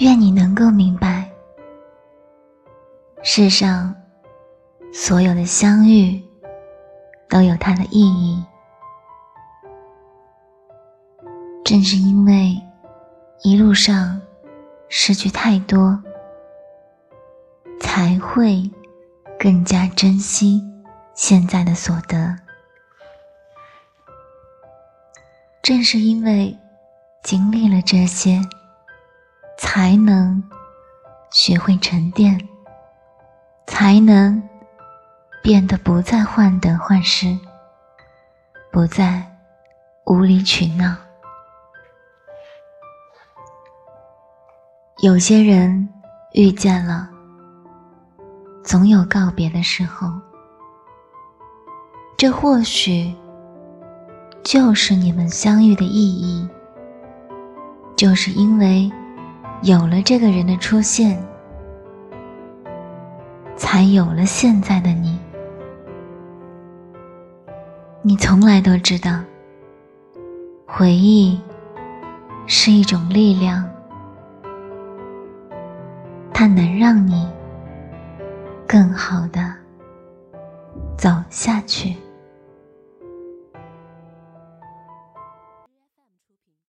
愿你能够明白，世上所有的相遇都有它的意义。正是因为一路上失去太多，才会更加珍惜现在的所得。正是因为经历了这些，才能学会沉淀，才能变得不再患得患失，不再无理取闹。有些人遇见了，总有告别的时候，这或许。就是你们相遇的意义，就是因为有了这个人的出现，才有了现在的你。你从来都知道，回忆是一种力量，它能让你更好的走下去。